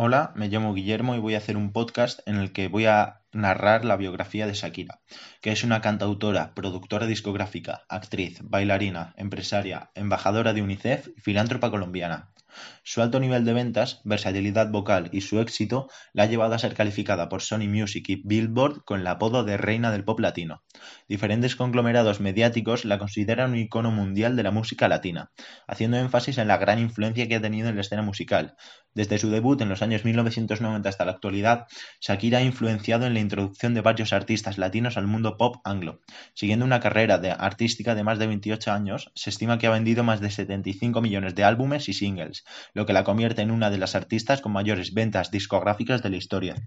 Hola, me llamo Guillermo y voy a hacer un podcast en el que voy a narrar la biografía de Shakira, que es una cantautora, productora discográfica, actriz, bailarina, empresaria, embajadora de UNICEF y filántropa colombiana. Su alto nivel de ventas, versatilidad vocal y su éxito la ha llevado a ser calificada por Sony Music y Billboard con el apodo de Reina del Pop Latino. Diferentes conglomerados mediáticos la consideran un icono mundial de la música latina, haciendo énfasis en la gran influencia que ha tenido en la escena musical. Desde su debut en los años 1990 hasta la actualidad, Shakira ha influenciado en la introducción de varios artistas latinos al mundo pop anglo. Siguiendo una carrera de artística de más de 28 años, se estima que ha vendido más de 75 millones de álbumes y singles, lo que la convierte en una de las artistas con mayores ventas discográficas de la historia.